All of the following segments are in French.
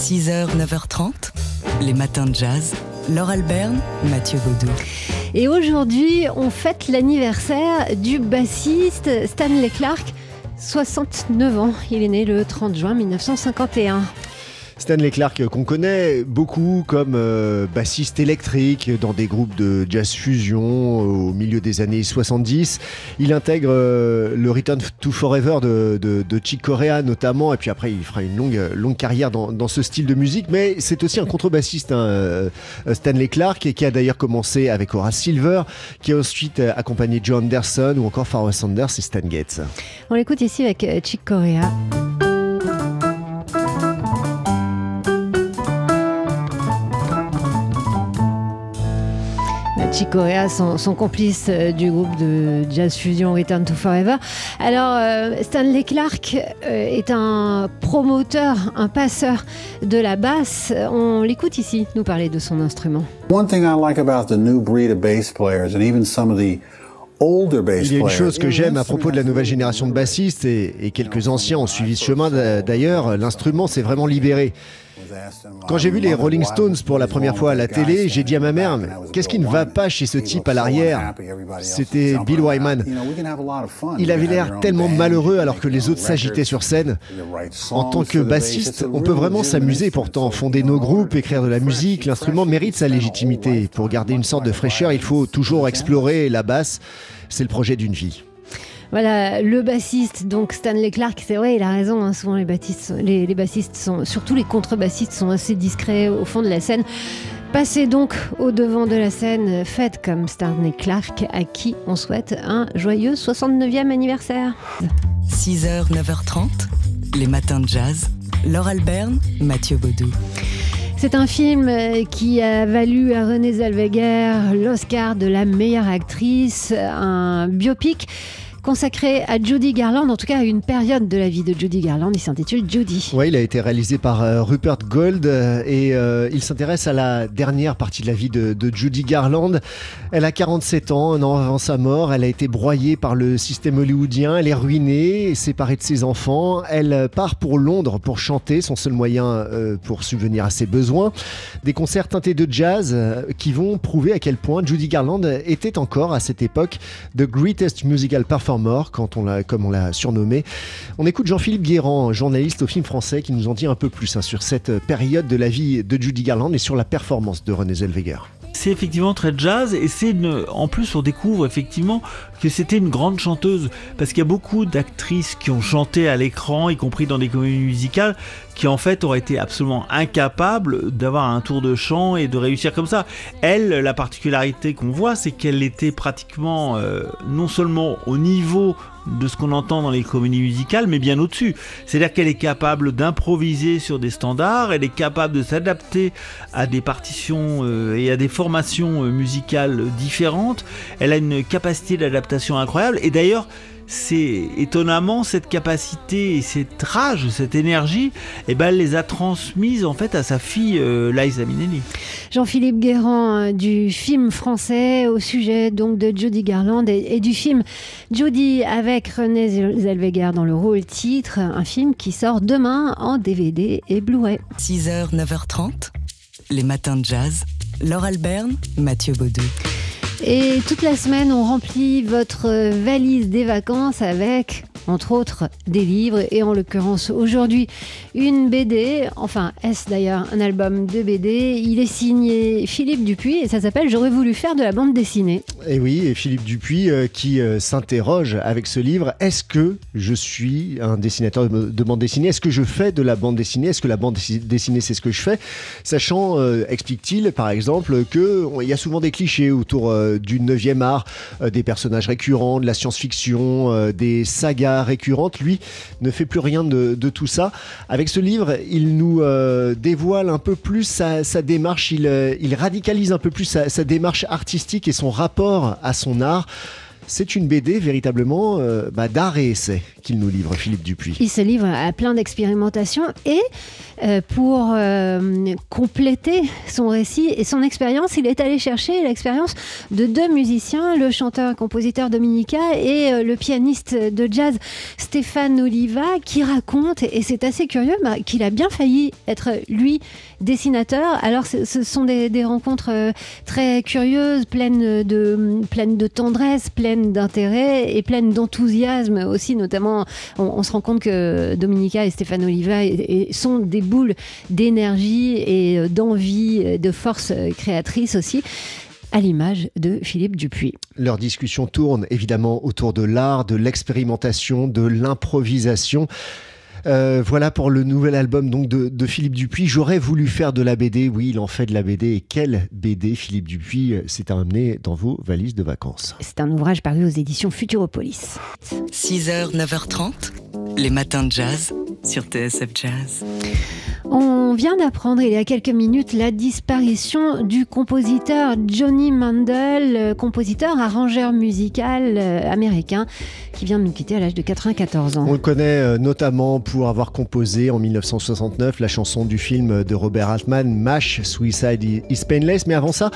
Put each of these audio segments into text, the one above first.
6h, 9h30, les matins de jazz. Laure Alberne, Mathieu Baudou. Et aujourd'hui, on fête l'anniversaire du bassiste Stanley Clark, 69 ans. Il est né le 30 juin 1951. Stanley Clark, qu'on connaît beaucoup comme euh, bassiste électrique dans des groupes de jazz fusion au milieu des années 70. Il intègre euh, le Return to Forever de, de, Chick Corea notamment, et puis après il fera une longue, longue carrière dans, dans ce style de musique. Mais c'est aussi un contrebassiste, hein, euh, Stanley Clark, qui a d'ailleurs commencé avec Horace Silver, qui a ensuite accompagné Joe Anderson ou encore Pharoah Sanders et Stan Getz. On l'écoute ici avec Chick Corea. Chicorea, son, son, complice euh, du groupe de jazz fusion Return to Forever. Alors, euh, Stanley Clark euh, est un promoteur, un passeur de la basse. On l'écoute ici nous parler de son instrument. One thing I like about the new breed of bass players and even some of the il y a une chose que j'aime à propos de la nouvelle génération de bassistes, et, et quelques anciens ont suivi ce chemin d'ailleurs, l'instrument s'est vraiment libéré. Quand j'ai vu les Rolling Stones pour la première fois à la télé, j'ai dit à ma mère, qu'est-ce qui ne va pas chez ce type à l'arrière? C'était Bill Wyman. Il avait l'air tellement malheureux alors que les autres s'agitaient sur scène. En tant que bassiste, on peut vraiment s'amuser pourtant, fonder nos groupes, écrire de la musique, l'instrument mérite sa légitimité. Pour garder une sorte de fraîcheur, il faut toujours explorer la basse. C'est le projet d'une vie. Voilà, le bassiste, donc Stanley Clark, c'est vrai, il a raison, hein, souvent les, bassistes, les, bassistes sont, surtout les contrebassistes, sont assez discrets au fond de la scène. Passez donc au devant de la scène, faites comme Stanley Clark, à qui on souhaite un joyeux 69e anniversaire. 6h, 9h30, les matins de jazz. Laure Alberne, Mathieu Baudou. C'est un film qui a valu à Renée Zellweger l'Oscar de la meilleure actrice, un biopic consacré à Judy Garland, en tout cas à une période de la vie de Judy Garland. Il s'intitule Judy. Oui, il a été réalisé par euh, Rupert Gold euh, et euh, il s'intéresse à la dernière partie de la vie de, Judy Garland. Elle a 47 ans, un an avant sa mort. Elle a été broyée par le système hollywoodien. Elle est ruinée, séparée de ses enfants. Elle part pour Londres pour chanter, son seul moyen pour subvenir à ses besoins. Des concerts teintés de jazz qui vont prouver à quel point Judy Garland était encore à cette époque the greatest musical performer mort, quand on l'a, comme on l'a surnommé. On écoute Jean-Philippe Guérand, journaliste au film français, qui nous en dit un peu plus hein, sur cette période de la vie de Judy Garland et sur la performance de René Zellweger c'est effectivement très jazz et c'est en plus on découvre effectivement que c'était une grande chanteuse parce qu'il y a beaucoup d'actrices qui ont chanté à l'écran y compris dans des comédies musicales qui en fait auraient été absolument incapables d'avoir un tour de chant et de réussir comme ça. Elle, la particularité qu'on voit, c'est qu'elle était pratiquement euh, non seulement au niveau de ce qu'on entend dans les comédies musicales, mais bien au-dessus. C'est-à-dire qu'elle est capable d'improviser sur des standards, elle est capable de s'adapter à des partitions euh, et à des formations euh, musicales différentes, elle a une capacité d'adaptation incroyable, et d'ailleurs, c'est étonnamment cette capacité et cette rage, cette énergie, eh ben, elle les a transmises en fait à sa fille euh, Liza Minnelli. Jean-Philippe Guérand euh, du film français au sujet donc de Judy Garland et, du film Judy avec René Zellweger dans le rôle titre, un film qui sort demain en DVD et Blu-ray. 6h, 9h30, les matins de jazz. Laure Alberne, Mathieu Baudou. Et toute la semaine, on remplit votre valise des vacances avec entre autres des livres, et en l'occurrence aujourd'hui une BD, enfin est-ce d'ailleurs un album de BD, il est signé Philippe Dupuis et ça s'appelle J'aurais voulu faire de la bande dessinée. Et oui, et Philippe Dupuis euh, qui euh, s'interroge avec ce livre, est-ce que je suis un dessinateur de, bande dessinée? Est-ce que je fais de la bande dessinée? Est-ce que la bande dessinée c'est ce que je fais? Sachant, euh, explique-t-il par exemple, qu'il y a souvent des clichés autour du 9e art, des personnages récurrents, de la science-fiction, des sagas récurrente, lui ne fait plus rien de, tout ça. Avec ce livre, il nous euh, dévoile un peu plus sa, démarche, euh, il, radicalise un peu plus sa, démarche artistique et son rapport à son art. C'est une BD véritablement euh, bah, d'art et essai qu'il nous livre, Philippe Dupuis. Il se livre à plein d'expérimentations et euh, pour euh, compléter son récit et son expérience, il est allé chercher l'expérience de deux musiciens, le chanteur-compositeur Dominica et le pianiste de jazz Stéphane Oliva, qui raconte, et c'est assez curieux, bah, qu'il a bien failli être lui dessinateur. Alors ce sont des, rencontres très curieuses, pleines de, pleines de tendresse, pleines d'intérêt et pleine d'enthousiasme aussi, notamment on, se rend compte que Dominica et Stéphane Oliva sont des boules d'énergie et euh, d'envie, euh, de force euh, créatrice aussi à l'image de Philippe Dupuis. Leur discussion tourne évidemment autour de l'art, de l'expérimentation, de l'improvisation. Euh, voilà pour le nouvel album donc de, Philippe Dupuis. J'aurais voulu faire de la BD. Oui, il en fait de la BD. Et quelle BD Philippe Dupuis? S'est amené dans vos valises de vacances C'est un ouvrage paru aux éditions Futuropolis. 6h, 9h30, les matins de jazz sur TSF Jazz. On vient d'apprendre il y a quelques minutes la disparition du compositeur Johnny Mandel, euh, compositeur arrangeur musical euh, américain qui vient de nous quitter à l'âge de 94 ans. On le connaît euh, notamment pour avoir composé en 1969 la chanson du film de Robert Altman, MASH, Suicide is Painless, mais avant ça,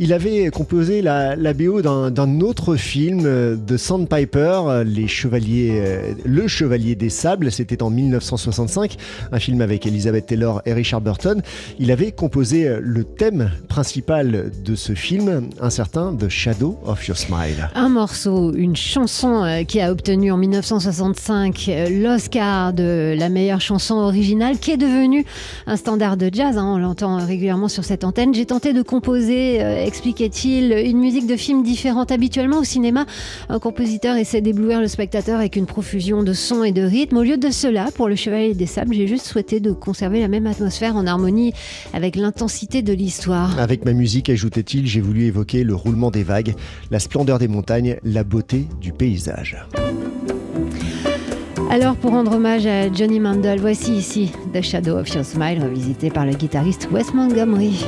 il avait composé la, BO d'un autre film de Sandpiper, Les Chevaliers, Le Chevalier des Sables, c'était en 1965, un film avec Elizabeth Taylor et Richard Burton, il avait composé le thème principal de ce film, un certain The Shadow of Your Smile. Un morceau, une chanson euh, qui a obtenu en 1965 euh, l'Oscar de la meilleure chanson originale, qui est devenue un standard de jazz, hein, on l'entend régulièrement sur cette antenne. J'ai tenté de composer, euh, expliquait-il, une musique de film différente. Habituellement au cinéma, un compositeur essaie d'éblouir le spectateur avec une profusion de sons et de rythmes. Au lieu de cela, pour le Chevalier des Sables, j'ai juste souhaité de conserver la même atmosphère en harmonie avec l'intensité de l'histoire. Avec ma musique, ajoutait-il, j'ai voulu évoquer le roulement des vagues, la splendeur des montagnes, la beauté du paysage. Alors pour rendre hommage à Johnny Mandel, voici ici The Shadow of Your Smile, revisité par le guitariste Wes Montgomery.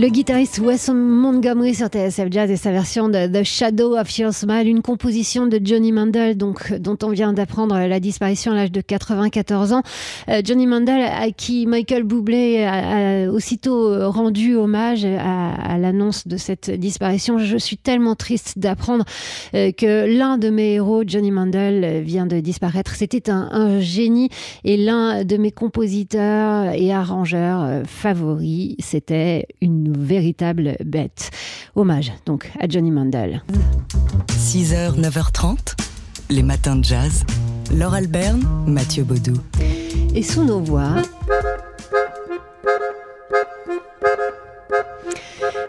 Le guitariste Wes Montgomery sur TSF Jazz et sa version de The Shadow of Your Smile, une composition de Johnny Mandel, donc, dont on vient d'apprendre la disparition à l'âge de 94 ans. Euh, Johnny Mandel, à qui Michael Bublé a, aussitôt rendu hommage à, l'annonce de cette disparition. Je suis tellement triste d'apprendre euh, que l'un de mes héros, Johnny Mandel, vient de disparaître. C'était un, un, génie et l'un de mes compositeurs et arrangeurs euh, favoris. C'était une véritable bête. Hommage donc à Johnny Mandel. 6h, 9h30, les matins de jazz. Laure Alberne, Mathieu Baudou. Et sous nos voix,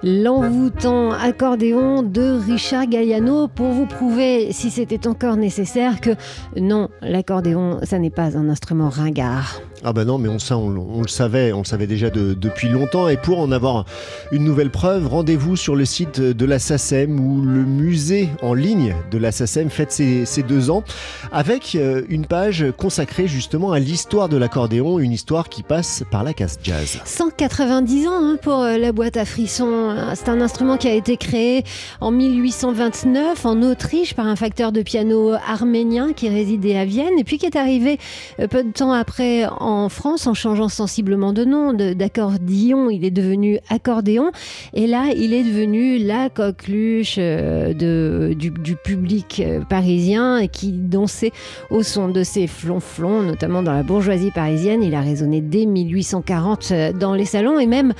l'envoûtant accordéon de Richard Galliano pour vous prouver, si c'était encore nécessaire, que non, l'accordéon, ça n'est pas un instrument ringard. Ah ben non, mais on, ça, on, le savait, on savait déjà depuis longtemps. Et pour en avoir une nouvelle preuve, rendez-vous sur le site de la SACEM où le musée en ligne de la SACEM fête ses, deux ans avec euh, une page consacrée justement à l'histoire de l'accordéon, une histoire qui passe par la casse jazz. 190 ans hein, pour euh, la boîte à frissons. C'est un instrument qui a été créé en 1829 en Autriche par un facteur de piano arménien qui résidait à Vienne et puis qui est arrivé euh, peu de temps après en en France en changeant sensiblement de nom. D'accordillon, il est devenu accordéon. Et là, il est devenu la coqueluche euh, de, du, public euh, parisien et qui dansait au son de ses flonflons, notamment dans la bourgeoisie parisienne. Il a résonné dès 1840 euh, dans les salons et même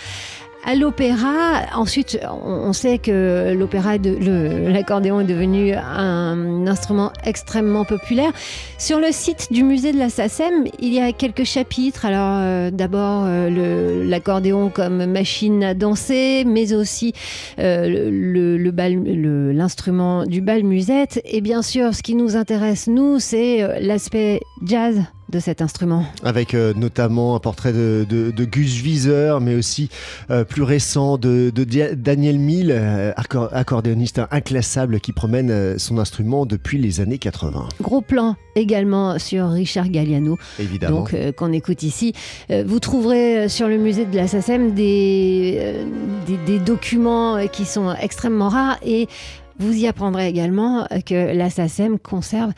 à l'opéra. Ensuite, on sait que l'opéra, l'accordéon est devenu un instrument extrêmement populaire. Sur le site du musée de la SACEM, il y a quelques chapitres. Alors, euh, d'abord, euh, l'accordéon comme machine à danser, mais aussi euh, l'instrument du bal musette. Et bien sûr, ce qui nous intéresse, nous, c'est l'aspect jazz de cet instrument. Avec euh, notamment un portrait de, Gus Wieser, mais aussi euh, plus récent de, Daniel Mill, euh, accordéoniste inclassable qui promène son instrument depuis les années 80. Gros plan également sur Richard Galliano, Évidemment. donc qu'on écoute ici. vous trouverez sur le musée de la SACEM des, des documents qui sont extrêmement rares et vous y apprendrez également que la SACEM conserve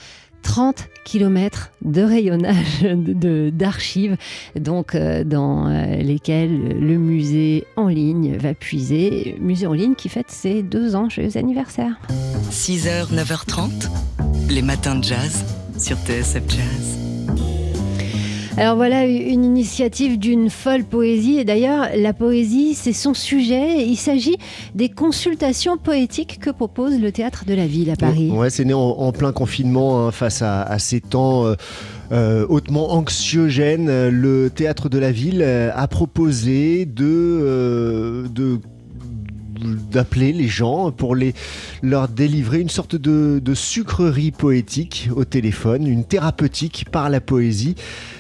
30 km de rayonnage d'archives, donc euh, dans euh, lesquels le musée en ligne va puiser. Musée en ligne qui fête ses deux ans joyeux anniversaire. 6h, 9h30, les matins de jazz sur TSF Jazz. Alors voilà une initiative d'une folle poésie. Et d'ailleurs, la poésie, c'est son sujet. Il s'agit des consultations poétiques que propose le théâtre de la ville à Paris. Ouais, c'est né en, plein confinement hein, face à, ces temps. Euh, euh, hautement anxiogènes, le théâtre de la ville euh, a proposé de, de d'appeler les gens pour les, leur délivrer une sorte de, sucrerie poétique au téléphone, une thérapeutique par la poésie.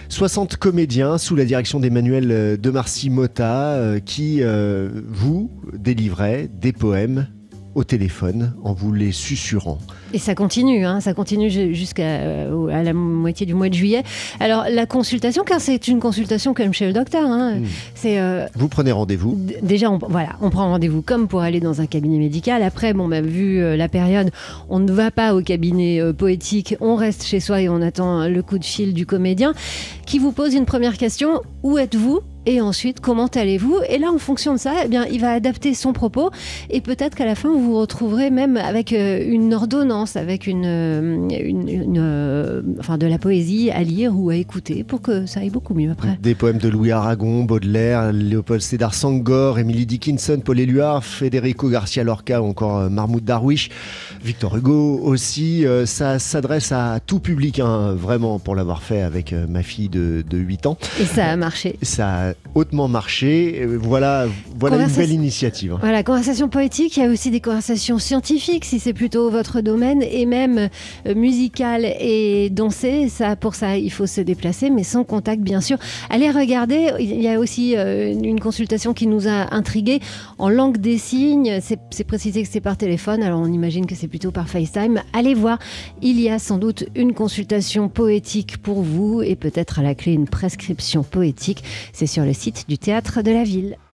60 comédiens sous la direction d'Emmanuel euh, de Marcy Mota euh, qui euh, vous délivraient des poèmes au téléphone en vous les susurrant. Et ça continue, hein, ça continue jusqu'à euh, à la moitié du mois de juillet. Alors la consultation, car c'est une consultation comme chez le docteur. Hein, hmm. c'est, euh, vous prenez rendez-vous Déjà, on, voilà, on prend rendez-vous comme pour aller dans un cabinet médical. Après, bon, bah, vu euh, la période, on ne va pas au cabinet poétique, on reste chez soi et on attend le coup de fil du comédien qui vous pose une première question. Où êtes-vous? Et ensuite comment allez-vous? Et là, en fonction de ça, eh bien, il va adapter son propos. Et peut-être qu'à la fin, vous vous retrouverez même avec euh, une ordonnance, avec une, euh, euh, enfin, de la poésie à lire ou à écouter pour que ça aille beaucoup mieux après. Des poèmes de Louis Aragon, Baudelaire, Léopold Sédar Sangor, Emily Dickinson, Paul Éluard, Federico Garcia Lorca ou encore Mahmoud Darwish, Victor Hugo aussi. ça s'adresse à tout public, hein, vraiment, pour l'avoir fait avec ma fille de, de 8 ans. Et ça a marché. Ça hautement marché. Euh, voilà, voilà une belle initiative. Voilà, conversation poétique, il y a aussi des conversations scientifiques, si c'est plutôt votre domaine, et même euh, musical danser. Ça, pour ça, il faut se déplacer, mais sans contact, bien sûr. Allez regarder, il y a aussi euh, une consultation qui nous a intrigués en langue des signes. C'est précisé que c'est par téléphone, alors on imagine que c'est plutôt par FaceTime. Allez voir, il y a sans doute une consultation poétique pour vous et peut-être à la clé une prescription poétique. C'est sur le site du théâtre de la ville.